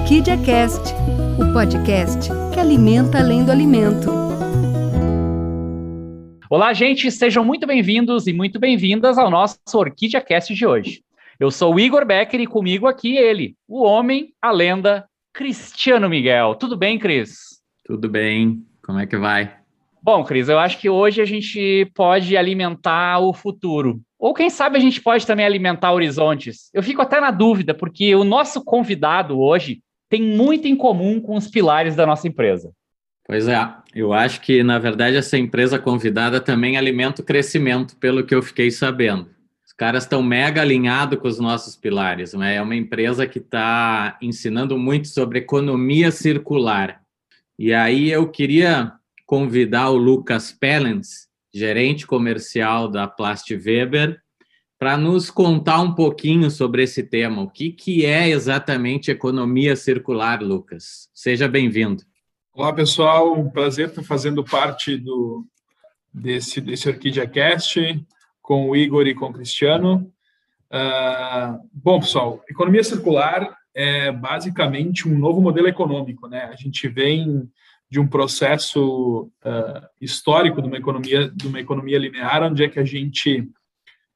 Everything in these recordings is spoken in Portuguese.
Orquídea Cast, o podcast que alimenta além do alimento. Olá, gente, sejam muito bem-vindos e muito bem-vindas ao nosso Orquídea Cast de hoje. Eu sou o Igor Becker e comigo aqui ele, o homem, a lenda, Cristiano Miguel. Tudo bem, Cris? Tudo bem. Como é que vai? Bom, Cris, eu acho que hoje a gente pode alimentar o futuro. Ou quem sabe a gente pode também alimentar horizontes. Eu fico até na dúvida, porque o nosso convidado hoje tem muito em comum com os pilares da nossa empresa. Pois é, eu acho que, na verdade, essa empresa convidada também alimenta o crescimento, pelo que eu fiquei sabendo. Os caras estão mega alinhados com os nossos pilares. Né? É uma empresa que está ensinando muito sobre economia circular. E aí eu queria convidar o Lucas Pellens, gerente comercial da Plast Weber, para nos contar um pouquinho sobre esse tema. O que, que é exatamente economia circular, Lucas? Seja bem-vindo. Olá, pessoal. Um prazer estar fazendo parte do, desse, desse Orquídea Cast com o Igor e com o Cristiano. Uh, bom, pessoal, economia circular é basicamente um novo modelo econômico. Né? A gente vem de um processo uh, histórico de uma economia de uma economia linear, onde é que a gente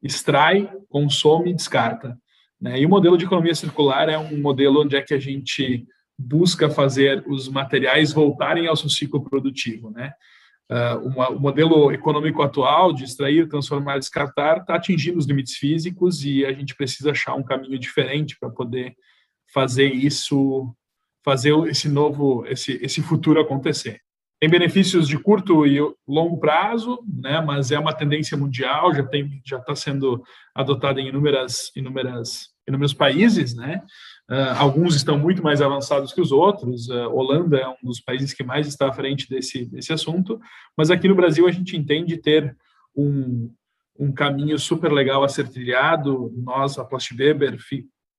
extrai, consome e descarta. Né? E o modelo de economia circular é um modelo onde é que a gente busca fazer os materiais voltarem ao seu ciclo produtivo. Né? Uh, uma, o modelo econômico atual de extrair, transformar, descartar está atingindo os limites físicos e a gente precisa achar um caminho diferente para poder fazer isso fazer esse novo, esse, esse futuro acontecer. Tem benefícios de curto e longo prazo, né, mas é uma tendência mundial, já tem, já está sendo adotada em inúmeras, inúmeras, inúmeros países, né. Uh, alguns estão muito mais avançados que os outros. Uh, Holanda é um dos países que mais está à frente desse, desse assunto, mas aqui no Brasil a gente entende ter um, um caminho super legal a ser trilhado. Nós, a Plast Weber,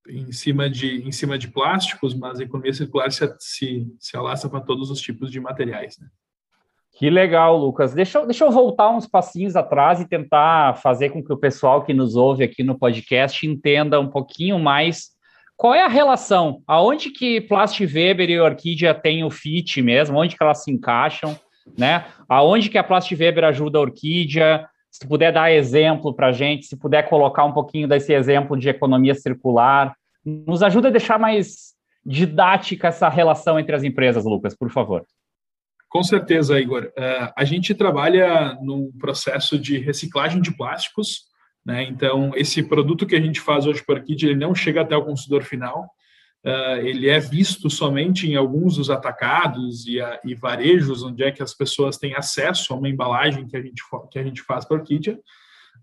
em cima de, em cima de plásticos, mas a economia circular se, se, se alastra para todos os tipos de materiais. Né? Que legal, Lucas. Deixa eu, deixa eu voltar uns passinhos atrás e tentar fazer com que o pessoal que nos ouve aqui no podcast entenda um pouquinho mais qual é a relação, aonde que Plastic Weber e Orquídea têm o fit mesmo, onde que elas se encaixam, né? Aonde que a Plastic Weber ajuda a Orquídea, se puder dar exemplo para a gente, se puder colocar um pouquinho desse exemplo de economia circular, nos ajuda a deixar mais didática essa relação entre as empresas, Lucas, por favor. Com certeza, Igor. Uh, a gente trabalha num processo de reciclagem de plásticos, né? Então, esse produto que a gente faz hoje por aqui, ele não chega até o consumidor final, Uh, ele é visto somente em alguns dos atacados e, a, e, varejos, onde é que as pessoas têm acesso a uma embalagem que a gente, que a gente faz para a Orquídea,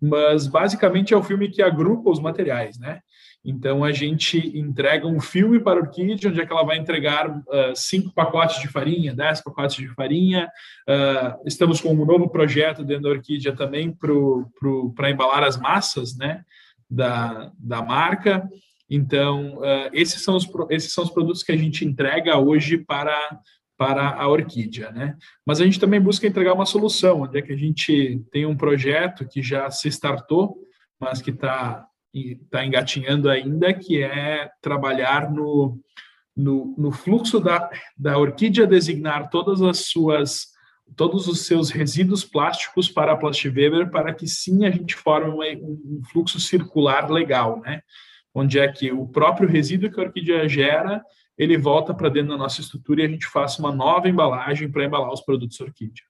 mas basicamente é o filme que agrupa os materiais, né? Então a gente entrega um filme para a Orquídea, onde é que ela vai entregar uh, cinco pacotes de farinha, dez pacotes de farinha. Uh, estamos com um novo projeto dentro da Orquídea também para embalar as massas, né? Da, da marca. Então, uh, esses, são os, esses são os produtos que a gente entrega hoje para, para a Orquídea, né? Mas a gente também busca entregar uma solução, onde é que a gente tem um projeto que já se startou, mas que está tá engatinhando ainda, que é trabalhar no, no, no fluxo da, da Orquídea designar todas as suas todos os seus resíduos plásticos para a Plastweber para que sim a gente forme um, um fluxo circular legal, né? Onde é que o próprio resíduo que a orquídea gera, ele volta para dentro da nossa estrutura e a gente faça uma nova embalagem para embalar os produtos orquídea.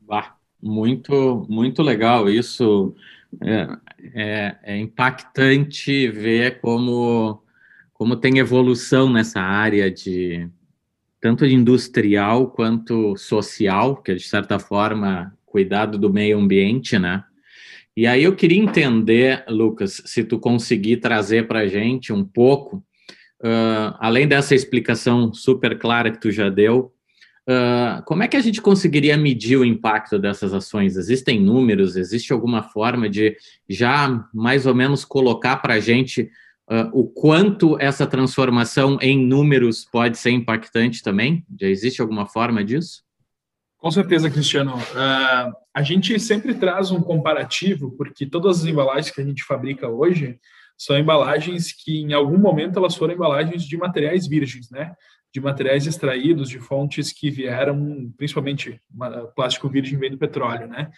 Bah, muito, muito legal isso. É, é, é, impactante ver como, como tem evolução nessa área de tanto de industrial quanto social, que é de certa forma cuidado do meio ambiente, né? E aí eu queria entender, Lucas, se tu conseguir trazer para a gente um pouco, uh, além dessa explicação super clara que tu já deu, uh, como é que a gente conseguiria medir o impacto dessas ações? Existem números? Existe alguma forma de já mais ou menos colocar para a gente uh, o quanto essa transformação em números pode ser impactante também? Já existe alguma forma disso? Com certeza, Cristiano. Uh, a gente sempre traz um comparativo, porque todas as embalagens que a gente fabrica hoje, são embalagens que em algum momento elas foram embalagens de materiais virgens, né? De materiais extraídos de fontes que vieram, principalmente plástico virgem vem do petróleo, né?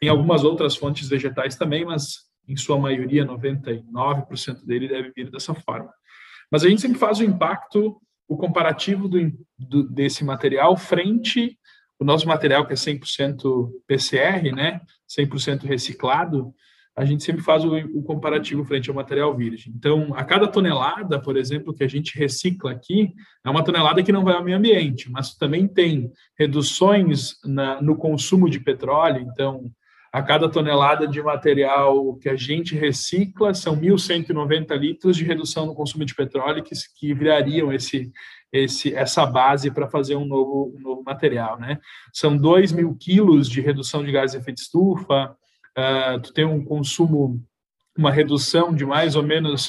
Tem algumas outras fontes vegetais também, mas em sua maioria, 99% dele deve vir dessa forma. Mas a gente sempre faz o impacto, o comparativo do, do, desse material frente o nosso material que é 100% PCR, né, 100% reciclado, a gente sempre faz o, o, comparativo frente ao material virgem. Então, a cada tonelada, por exemplo, que a gente recicla aqui, é uma tonelada que não vai ao meio ambiente, mas também tem reduções na, no consumo de petróleo. Então, a cada tonelada de material que a gente recicla, são 1.190 litros de redução no consumo de petróleo que, que virariam esse, esse, essa base para fazer um novo, um novo material. Né? São 2 mil quilos de redução de gás de efeito estufa, uh, tu tem um consumo, uma redução de mais ou menos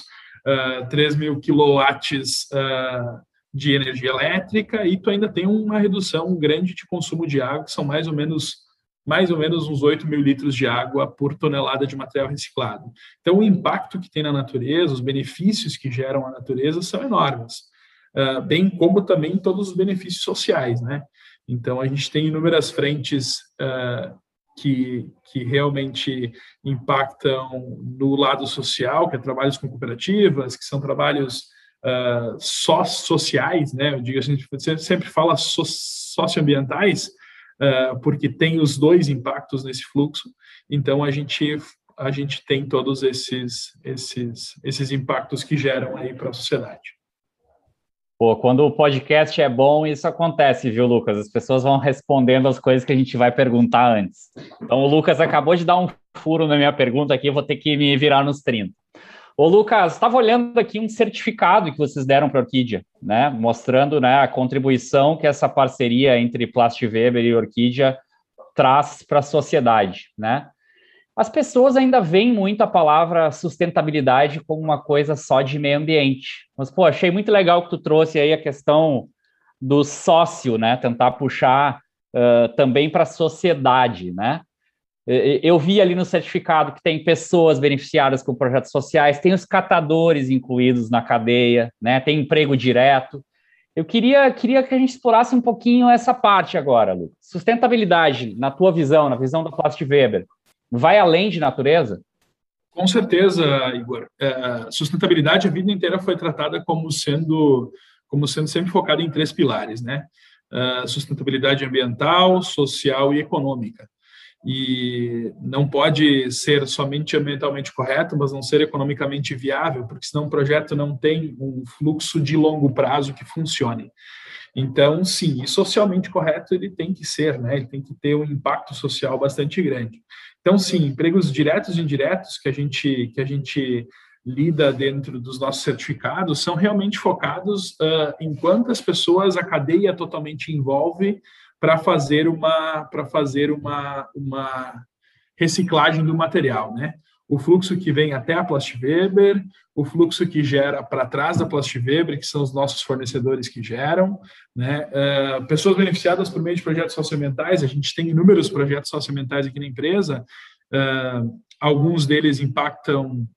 uh, 3 mil quilowatts uh, de energia elétrica e tu ainda tem uma redução grande de consumo de água, que são mais ou menos mais ou menos uns 8 mil litros de água por tonelada de material reciclado. Então, o impacto que tem na natureza, os benefícios que geram a natureza são enormes, bem como também todos os benefícios sociais, né? Então, a gente tem inúmeras frentes uh, que, que realmente impactam no lado social, que é trabalhos com cooperativas, que são trabalhos uh, só sociais, né? Eu digo assim, sempre fala so socioambientais, uh, porque tem os dois impactos nesse fluxo. Então a gente a gente tem todos esses esses esses impactos que geram aí para a sociedade. Pô, quando o podcast é bom, isso acontece, viu, Lucas? As pessoas vão respondendo as coisas que a gente vai perguntar antes. Então, o Lucas acabou de dar um furo na minha pergunta aqui, vou ter que me virar nos 30. Ô, Lucas, estava olhando aqui um certificado que vocês deram para a Orquídea, né? Mostrando né, a contribuição que essa parceria entre Plastweber e Orquídea traz para a sociedade, né? As pessoas ainda veem muito a palavra sustentabilidade como uma coisa só de meio ambiente. Mas, pô, achei muito legal que tu trouxe aí a questão do sócio, né? Tentar puxar uh, também para a sociedade, né? Eu vi ali no certificado que tem pessoas beneficiadas com projetos sociais, tem os catadores incluídos na cadeia, né? Tem emprego direto. Eu queria, queria que a gente explorasse um pouquinho essa parte agora, Lu. Sustentabilidade, na tua visão, na visão da Plast Weber, vai além de natureza? Com certeza, Igor. É, sustentabilidade a vida inteira foi tratada como sendo, como sendo sempre focada em três pilares, né? É, sustentabilidade ambiental, social e econômica e não pode ser somente ambientalmente correto, mas não ser economicamente viável, porque senão o projeto não tem um fluxo de longo prazo que funcione. Então, sim, e socialmente correto ele tem que ser, né? Ele tem que ter um impacto social bastante grande. Então, sim, empregos diretos e indiretos que a gente que a gente lida dentro dos nossos certificados são realmente focados uh, em quantas pessoas a cadeia totalmente envolve para fazer uma para fazer uma, uma reciclagem do material, né? O fluxo que vem até a Plastweber, o fluxo que gera para trás da Plastweber, que são os nossos fornecedores que geram, né? Uh, pessoas beneficiadas por meio de projetos socioambientais, a gente tem inúmeros projetos socioambientais aqui na empresa, uh, alguns deles impactam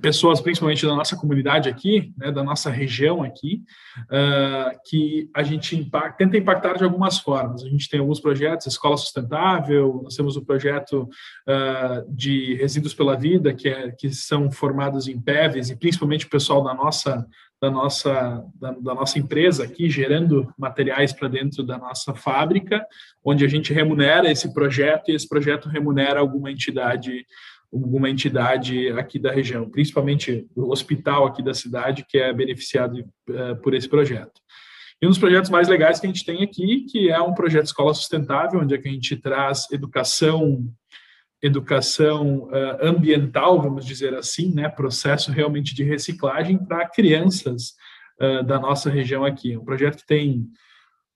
pessoas, principalmente da nossa comunidade aqui, né, da nossa região aqui, uh, que a gente impacta, tenta impactar de algumas formas. A gente tem alguns projetos, Escola Sustentável, nós temos o projeto uh, de Resíduos pela Vida, que, é, que são formados em PEVs, e principalmente o pessoal da nossa da nossa da, da nossa empresa aqui gerando materiais para dentro da nossa fábrica, onde a gente remunera esse projeto e esse projeto remunera alguma entidade alguma entidade aqui da região, principalmente o hospital aqui da cidade, que é beneficiado uh, por esse projeto. E um dos projetos mais legais que a gente tem aqui, que é um projeto Escola Sustentável, onde é que a gente traz educação educação uh, ambiental, vamos dizer assim, né, processo realmente de reciclagem para crianças uh, da nossa região aqui. É um projeto que tem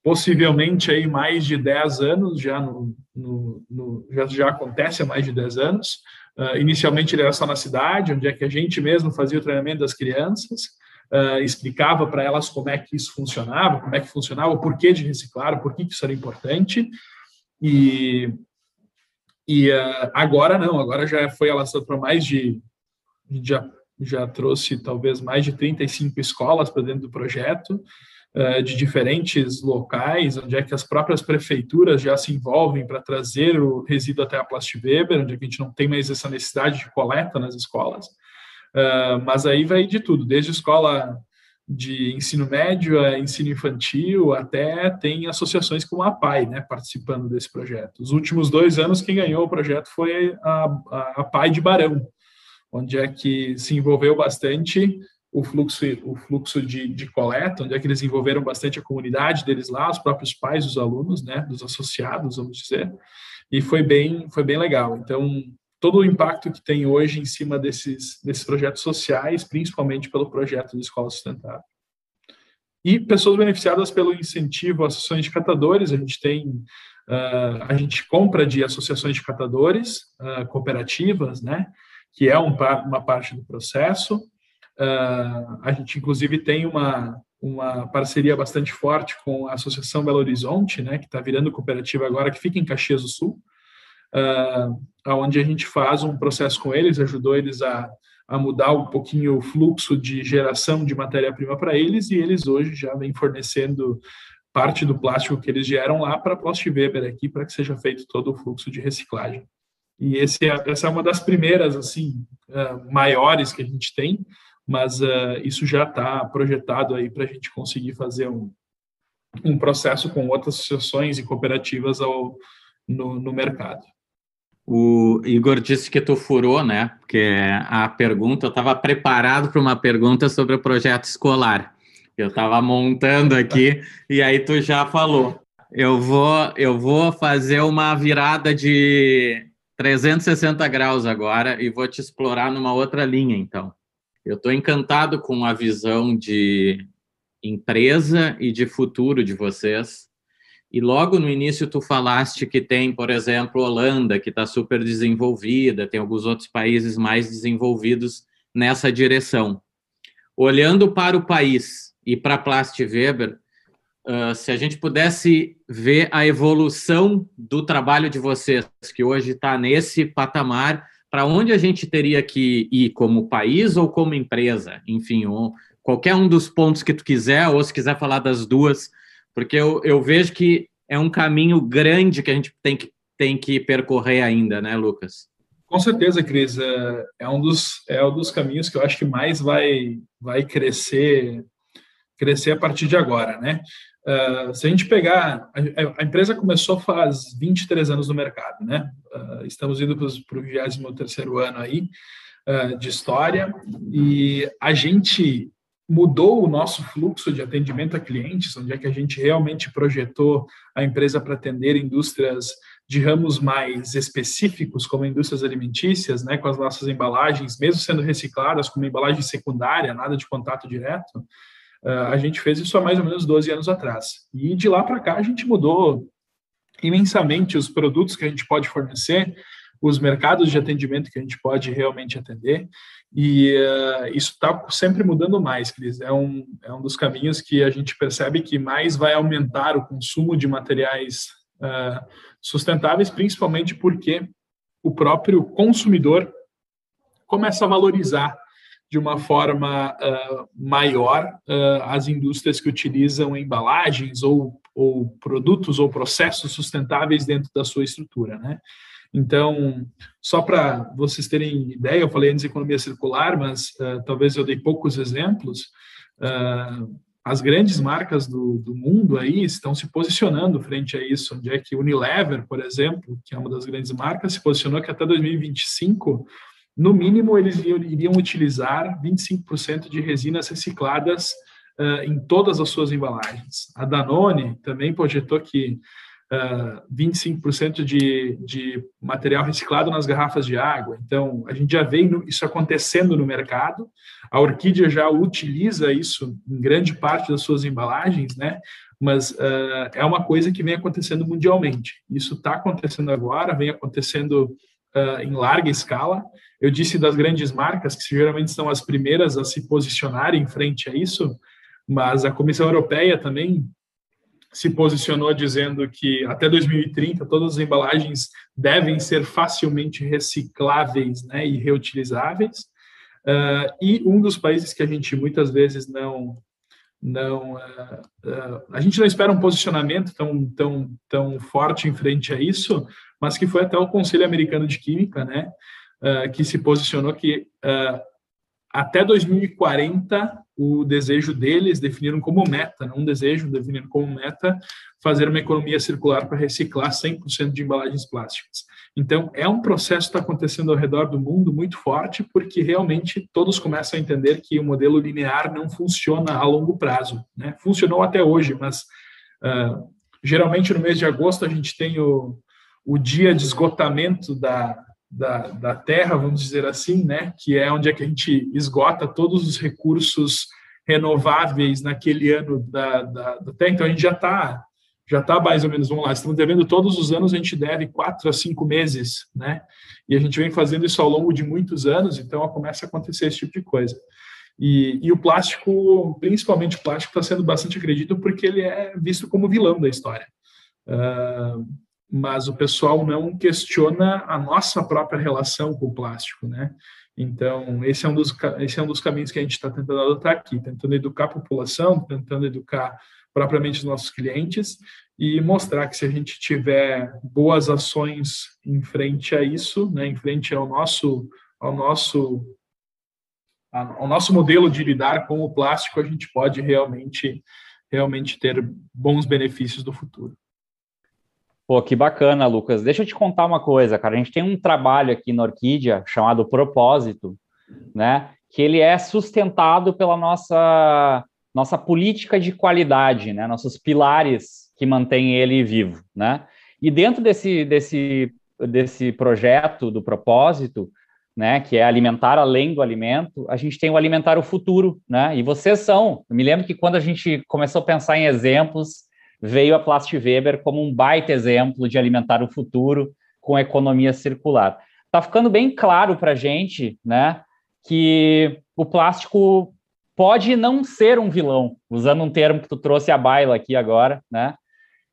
possivelmente aí mais de 10 anos, já, no, no, no já, já acontece há mais de 10 anos, Uh, inicialmente ele era só na cidade, onde é que a gente mesmo fazia o treinamento das crianças, uh, explicava para elas como é que isso funcionava, como é que funcionava, o porquê de reciclar, o porquê que isso era importante. E, e uh, agora não, agora já foi alastrado para mais de, já já trouxe talvez mais de 35 escolas para dentro do projeto, de diferentes locais, onde é que as próprias prefeituras já se envolvem para trazer o resíduo até a Plastweber, onde é a gente não tem mais essa necessidade de coleta nas escolas. Uh, mas aí vai de tudo, desde escola de ensino médio a ensino infantil, até tem associações como a PAI, né, participando desse projeto. Os últimos dois anos, quem ganhou o projeto foi a, a, a PAI de Barão, onde é que se envolveu bastante o fluxo, o fluxo de, de coleta, onde é que eles envolveram bastante a comunidade deles lá, os próprios pais dos alunos, né, dos associados, vamos dizer, e foi bem, foi bem legal. Então, todo o impacto que tem hoje em cima desses, desses projetos sociais, principalmente pelo projeto de escola sustentável. E pessoas beneficiadas pelo incentivo a associações de catadores, a gente tem, uh, a gente compra de associações de catadores, uh, cooperativas, né, que é um, uma parte do processo. Uh, a gente, inclusive, tem uma, uma parceria bastante forte com a Associação Belo Horizonte, né, que está virando cooperativa agora, que fica em Caxias do Sul, uh, onde a gente faz um processo com eles, ajudou eles a, a mudar um pouquinho o fluxo de geração de matéria-prima para eles, e eles hoje já vêm fornecendo parte do plástico que eles geram lá para a Plast Weber aqui, para que seja feito todo o fluxo de reciclagem. E esse é, essa é uma das primeiras, assim, uh, maiores que a gente tem, mas uh, isso já está projetado aí para a gente conseguir fazer um, um processo com outras associações e cooperativas ao, no, no mercado. O Igor disse que tu furou, né? Porque a pergunta, eu estava preparado para uma pergunta sobre o projeto escolar. Eu estava montando aqui e aí tu já falou. Eu vou, eu vou fazer uma virada de 360 graus agora e vou te explorar numa outra linha, então. Eu estou encantado com a visão de empresa e de futuro de vocês. E logo no início tu falaste que tem, por exemplo, Holanda, que está super desenvolvida, tem alguns outros países mais desenvolvidos nessa direção. Olhando para o país e para Plast Weber, uh, se a gente pudesse ver a evolução do trabalho de vocês, que hoje está nesse patamar, para onde a gente teria que ir como país ou como empresa? Enfim, ou qualquer um dos pontos que tu quiser, ou se quiser falar das duas, porque eu, eu vejo que é um caminho grande que a gente tem que, tem que percorrer ainda, né, Lucas? Com certeza, Cris. É, é um dos, é um dos caminhos que eu acho que mais vai, vai crescer, crescer a partir de agora, né? Uh, se a gente pegar, a, a, empresa começou faz 23 anos no mercado, né? Uh, estamos indo para o 23 ano aí uh, de história e a gente mudou o nosso fluxo de atendimento a clientes, onde é que a gente realmente projetou a empresa para atender indústrias de ramos mais específicos, como indústrias alimentícias, né, com as nossas embalagens, mesmo sendo recicladas como embalagem secundária, nada de contato direto, a gente fez isso há mais ou menos 12 anos atrás. E de lá para cá a gente mudou imensamente os produtos que a gente pode fornecer, os mercados de atendimento que a gente pode realmente atender. E uh, isso está sempre mudando mais, Cris. É um, é um dos caminhos que a gente percebe que mais vai aumentar o consumo de materiais uh, sustentáveis, principalmente porque o próprio consumidor começa a valorizar de uma forma uh, maior uh, as indústrias que utilizam embalagens ou, ou produtos ou processos sustentáveis dentro da sua estrutura, né? Então, só para vocês terem ideia, eu falei antes de economia circular, mas uh, talvez eu dei poucos exemplos. as grandes marcas do, do, mundo aí estão se posicionando frente a isso, onde é que Unilever, por exemplo, que é uma das grandes marcas, se posicionou que até 2025 no mínimo, eles iriam utilizar 25% de resinas recicladas uh, em todas as suas embalagens. A Danone também projetou que uh, 25% de, de material reciclado nas garrafas de água. Então, a gente já vê isso acontecendo no mercado. A Orquídea já utiliza isso em grande parte das suas embalagens, né? Mas uh, é uma coisa que vem acontecendo mundialmente. Isso está acontecendo agora, vem acontecendo uh, em larga escala. Eu disse das grandes marcas, que geralmente são as primeiras a se posicionarem frente a isso, mas a Comissão Europeia também se posicionou dizendo que até 2030 todas as embalagens devem ser facilmente recicláveis né, e reutilizáveis. Uh, e um dos países que a gente muitas vezes não não uh, uh, a gente não espera um posicionamento tão tão tão forte em frente a isso, mas que foi até o Conselho Americano de Química, né, que se posicionou que até 2040 o desejo deles definiram como meta, um desejo, definiram como meta fazer uma economia circular para reciclar 100% de embalagens plásticas. Então, é um processo que está acontecendo ao redor do mundo muito forte, porque realmente todos começam a entender que o modelo linear não funciona a longo prazo. Né? Funcionou até hoje, mas uh, geralmente no mês de agosto a gente tem o, o dia de esgotamento da, da, da terra, vamos dizer assim, né? que é onde é que a gente esgota todos os recursos renováveis naquele ano da, da, da terra. Então, a gente já está já está mais ou menos, vamos lá, estamos devendo todos os anos, a gente deve quatro a cinco meses, né? E a gente vem fazendo isso ao longo de muitos anos, então começa a acontecer esse tipo de coisa. E, e o plástico, principalmente o plástico, está sendo bastante acredito porque ele é visto como vilão da história. Uh, mas o pessoal não questiona a nossa própria relação com o plástico, né? Então, esse é um dos, esse é um dos caminhos que a gente está tentando adotar aqui, tentando educar a população, tentando educar propriamente os nossos clientes e mostrar que se a gente tiver boas ações em frente a isso, né, em frente ao nosso ao nosso ao nosso modelo de lidar com o plástico, a gente pode realmente realmente ter bons benefícios do futuro. Pô, que bacana, Lucas. Deixa eu te contar uma coisa, cara. A gente tem um trabalho aqui na Orquídea chamado Propósito, né? Que ele é sustentado pela nossa nossa política de qualidade, né? Nossos pilares que mantêm ele vivo, né? E dentro desse, desse, desse projeto do propósito, né, que é alimentar além do alimento, a gente tem o alimentar o futuro, né? E vocês são. Eu me lembro que quando a gente começou a pensar em exemplos, veio a Plast Weber como um baita exemplo de alimentar o futuro com economia circular. Tá ficando bem claro para a gente, né, que o plástico pode não ser um vilão, usando um termo que tu trouxe à baila aqui agora, né?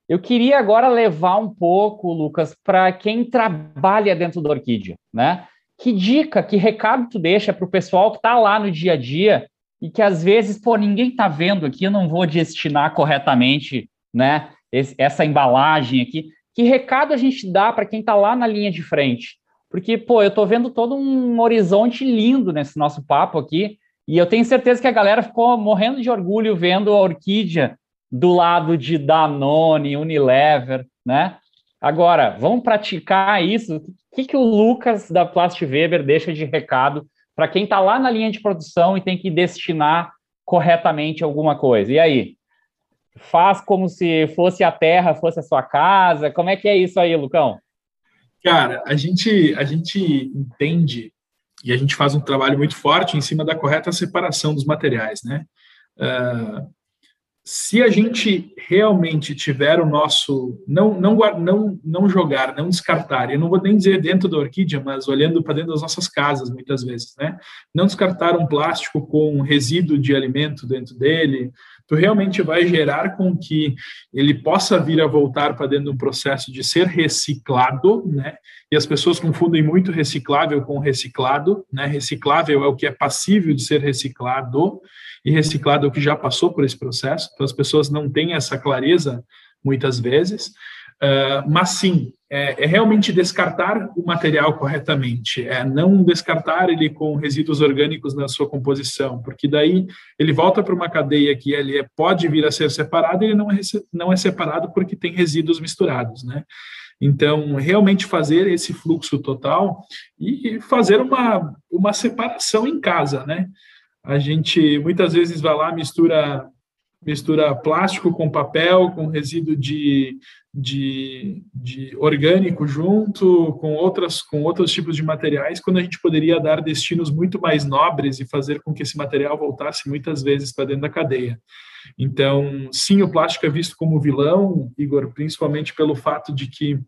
Eu queria agora levar um pouco, Lucas, para quem trabalha dentro da Orquídea, né? Que dica, que recado tu deixa para o pessoal que está lá no dia a dia e que às vezes, pô, ninguém está vendo aqui, eu não vou destinar corretamente, né? Esse, essa embalagem aqui. Que recado a gente dá para quem está lá na linha de frente? Porque, pô, eu estou vendo todo um horizonte lindo nesse nosso papo aqui, e eu tenho certeza que a galera ficou morrendo de orgulho vendo a Orquídea do lado de Danone, Unilever, né? Agora, vamos praticar isso? O que, que o Lucas da Plast Weber deixa de recado para quem está lá na linha de produção e tem que destinar corretamente alguma coisa? E aí? Faz como se fosse a terra, fosse a sua casa? Como é que é isso aí, Lucão? Cara, a gente, a gente entende e a gente faz um trabalho muito forte em cima da correta separação dos materiais, né? Uh, se a gente realmente tiver o nosso não não não não jogar, não descartar, eu não vou nem dizer dentro da orquídea, mas olhando para dentro das nossas casas muitas vezes, né? Não descartar um plástico com resíduo de alimento dentro dele, tu realmente vai gerar com que ele possa vir a voltar para dentro de um processo de ser reciclado, né? E as pessoas confundem muito reciclável com reciclado, né? Reciclável é o que é passível de ser reciclado e reciclado é o que já passou por esse processo. Então as pessoas não têm essa clareza muitas vezes. Uh, mas sim, é, é, realmente descartar o material corretamente, é não descartar ele com resíduos orgânicos na sua composição, porque daí ele volta para uma cadeia que ele é, pode vir a ser separado ele não é, não é separado porque tem resíduos misturados, né? Então, realmente fazer esse fluxo total e fazer uma, uma separação em casa, né? A gente muitas vezes vai lá, mistura mistura plástico com papel, com resíduo de, de, de, orgânico junto, com, outras, com outros tipos de materiais, quando a gente poderia dar destinos muito mais nobres e fazer com que esse material voltasse muitas vezes para dentro da cadeia. Então, sim, o plástico é visto como vilão, Igor, principalmente pelo fato de que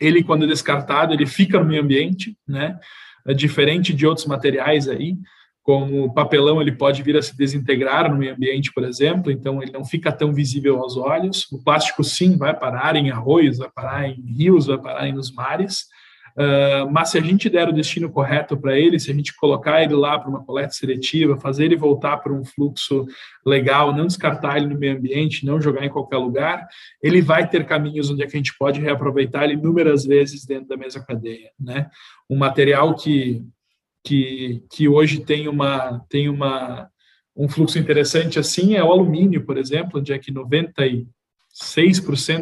ele, quando descartado, ele fica no meio ambiente, né? É diferente de outros materiais aí, como o papelão ele pode vir a se desintegrar no meio ambiente, por exemplo, então ele não fica tão visível aos olhos. O plástico sim vai parar em arroios, vai parar em rios, vai parar nos mares, Uh, mas se a gente der o destino correto para ele, se a gente colocar ele lá para uma coleta seletiva, fazer ele voltar para um fluxo legal, não descartar ele no meio ambiente, não jogar em qualquer lugar, ele vai ter caminhos onde é que a gente pode reaproveitar ele inúmeras vezes dentro da mesma cadeia, né? Um material que que, que hoje tem uma tem uma um fluxo interessante assim é o alumínio, por exemplo, onde é que 96%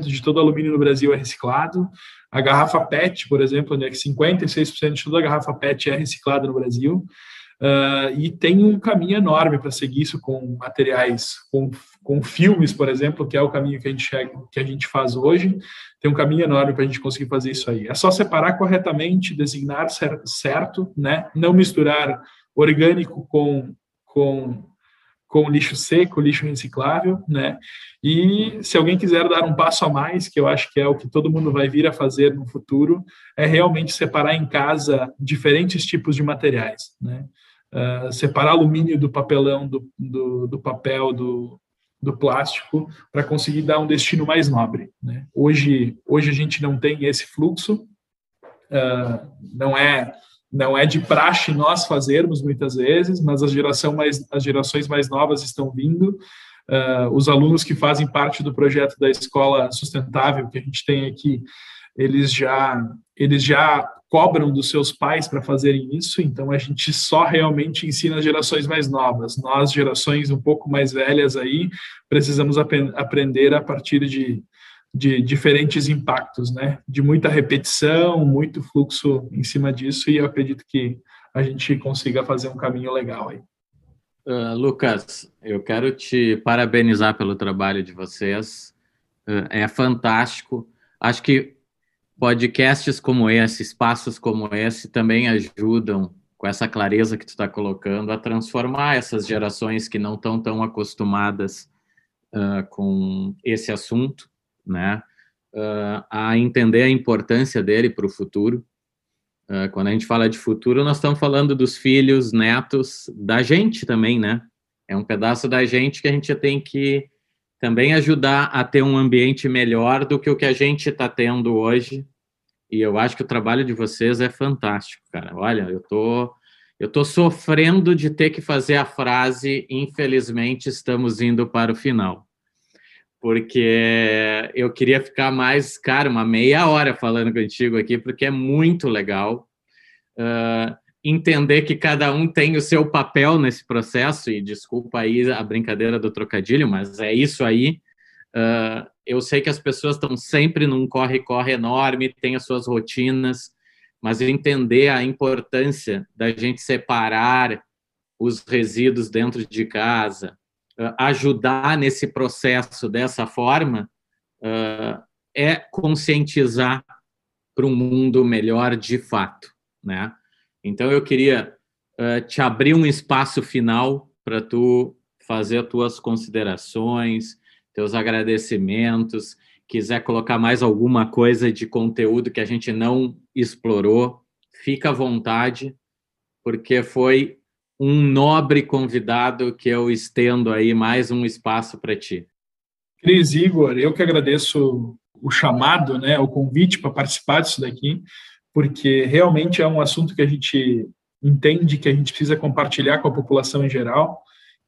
de todo alumínio no Brasil é reciclado. A garrafa PET, por exemplo, onde é que 56% de toda a garrafa PET é reciclada no Brasil. Uh, e tem um caminho enorme para seguir isso com materiais, com, com filmes, por exemplo, que é o caminho que a gente, chega, que a gente faz hoje. Tem um caminho enorme para a gente conseguir fazer isso aí. É só separar corretamente, designar certo, né? não misturar orgânico com, com com lixo seco, lixo reciclável, né? E se alguém quiser dar um passo a mais, que eu acho que é o que todo mundo vai vir a fazer no futuro, é realmente separar em casa diferentes tipos de materiais, né? Uh, separar alumínio do papelão, do, do, do papel, do, do plástico, para conseguir dar um destino mais nobre. Né? Hoje, hoje a gente não tem esse fluxo, uh, não é não é de praxe nós fazermos muitas vezes, mas as, geração mais, as gerações mais novas estão vindo. Uh, os alunos que fazem parte do projeto da escola sustentável que a gente tem aqui, eles já eles já cobram dos seus pais para fazerem isso, então a gente só realmente ensina as gerações mais novas. Nós, gerações um pouco mais velhas aí, precisamos ap aprender a partir de de diferentes impactos, né? De muita repetição, muito fluxo em cima disso, e eu acredito que a gente consiga fazer um caminho legal aí. Uh, Lucas, eu quero te parabenizar pelo trabalho de vocês. Uh, é fantástico. Acho que podcasts como esse, espaços como esse, também ajudam, com essa clareza que tu está colocando, a transformar essas gerações que não estão tão acostumadas uh, com esse assunto né? Uh, a entender a importância dele para o futuro. Uh, quando a gente fala de futuro, nós estamos falando dos filhos, netos, da gente também, né? É um pedaço da gente que a gente tem que também ajudar a ter um ambiente melhor do que o que a gente está tendo hoje. E eu acho que o trabalho de vocês é fantástico, cara. Olha, eu tô eu tô sofrendo de ter que fazer a frase infelizmente estamos indo para o final porque eu queria ficar mais, cara, uma meia hora falando contigo aqui, porque é muito legal uh, entender que cada um tem o seu papel nesse processo, e desculpa aí a brincadeira do trocadilho, mas é isso aí. Uh, eu sei que as pessoas estão sempre num corre-corre enorme, têm as suas rotinas, mas entender a importância da gente separar os resíduos dentro de casa, ajudar nesse processo dessa forma uh, é conscientizar para um mundo melhor de fato, né? Então eu queria uh, te abrir um espaço final para tu fazer as tuas considerações, teus agradecimentos, quiser colocar mais alguma coisa de conteúdo que a gente não explorou, fica à vontade, porque foi um nobre convidado que eu estendo aí mais um espaço para ti. Cris, Igor, eu que agradeço o chamado, né, o convite para participar disso daqui, porque realmente é um assunto que a gente entende que a gente precisa compartilhar com a população em geral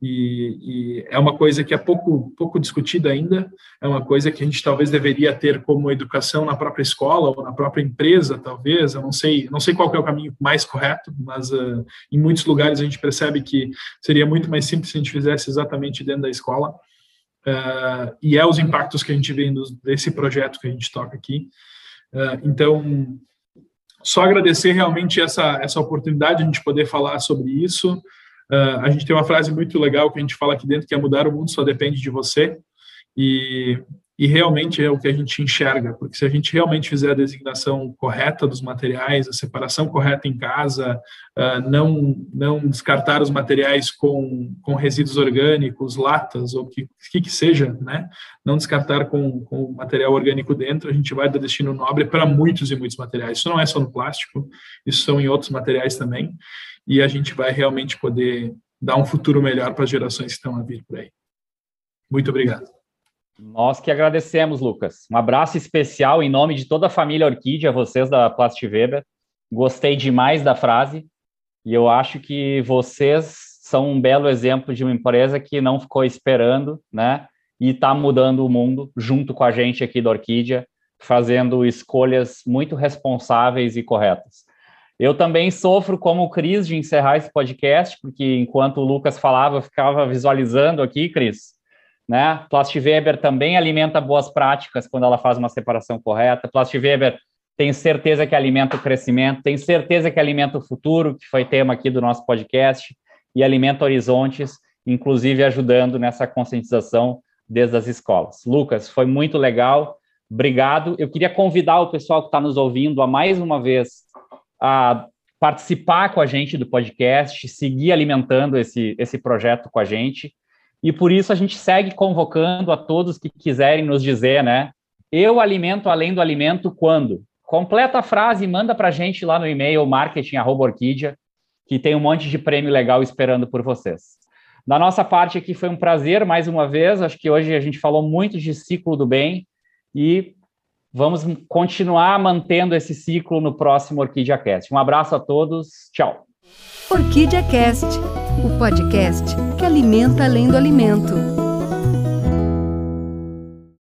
e, e, é uma coisa que é pouco, pouco discutida ainda, é uma coisa que a gente talvez deveria ter como educação na própria escola ou na própria empresa, talvez, eu não sei, não sei qual é o caminho mais correto, mas uh, em muitos lugares a gente percebe que seria muito mais simples se a gente fizesse exatamente dentro da escola, uh, e é os impactos que a gente vê desse projeto que a gente toca aqui. Uh, então, só agradecer realmente essa, essa oportunidade de a gente poder falar sobre isso, Uh, a gente tem uma frase muito legal que a gente fala aqui dentro, que é mudar o mundo só depende de você. E, e realmente é o que a gente enxerga, porque se a gente realmente fizer a designação correta dos materiais, a separação correta em casa, uh, não, não descartar os materiais com, com resíduos orgânicos, latas, ou o que, que, que seja, né? não descartar com, com material orgânico dentro, a gente vai dar destino nobre para muitos e muitos materiais. Isso não é só no plástico, isso são em outros materiais também e a gente vai realmente poder dar um futuro melhor para as gerações que estão a vir por aí. Muito obrigado. Nós que agradecemos, Lucas. Um abraço especial em nome de toda a família Orquídea, vocês da Plastiveda. Gostei demais da frase e eu acho que vocês são um belo exemplo de uma empresa que não ficou esperando, né? E está mudando o mundo junto com a gente aqui da Orquídea, fazendo escolhas muito responsáveis e corretas. Eu também sofro como Cris de encerrar esse podcast, porque enquanto o Lucas falava, eu ficava visualizando aqui, Cris, né? Plastweber também alimenta boas práticas quando ela faz uma separação correta. Plastweber tem certeza que alimenta o crescimento, tem certeza que alimenta o futuro, que foi tema aqui do nosso podcast, e alimenta horizontes, inclusive ajudando nessa conscientização desde as escolas. Lucas, foi muito legal. Obrigado. Eu queria convidar o pessoal que está nos ouvindo a mais uma vez a participar com a gente do podcast, seguir alimentando esse, esse projeto com a gente. E por isso a gente segue convocando a todos que quiserem nos dizer, né? Eu alimento além do alimento quando? Completa a frase e manda para a gente lá no e-mail marketing.orquídea, que tem um monte de prêmio legal esperando por vocês. Da nossa parte aqui foi um prazer mais uma vez. Acho que hoje a gente falou muito de ciclo do bem e vamos continuar mantendo esse ciclo no próximo Orquídea Cast. Um abraço a todos. Tchau. Orquídea Cast, o podcast que alimenta além do alimento.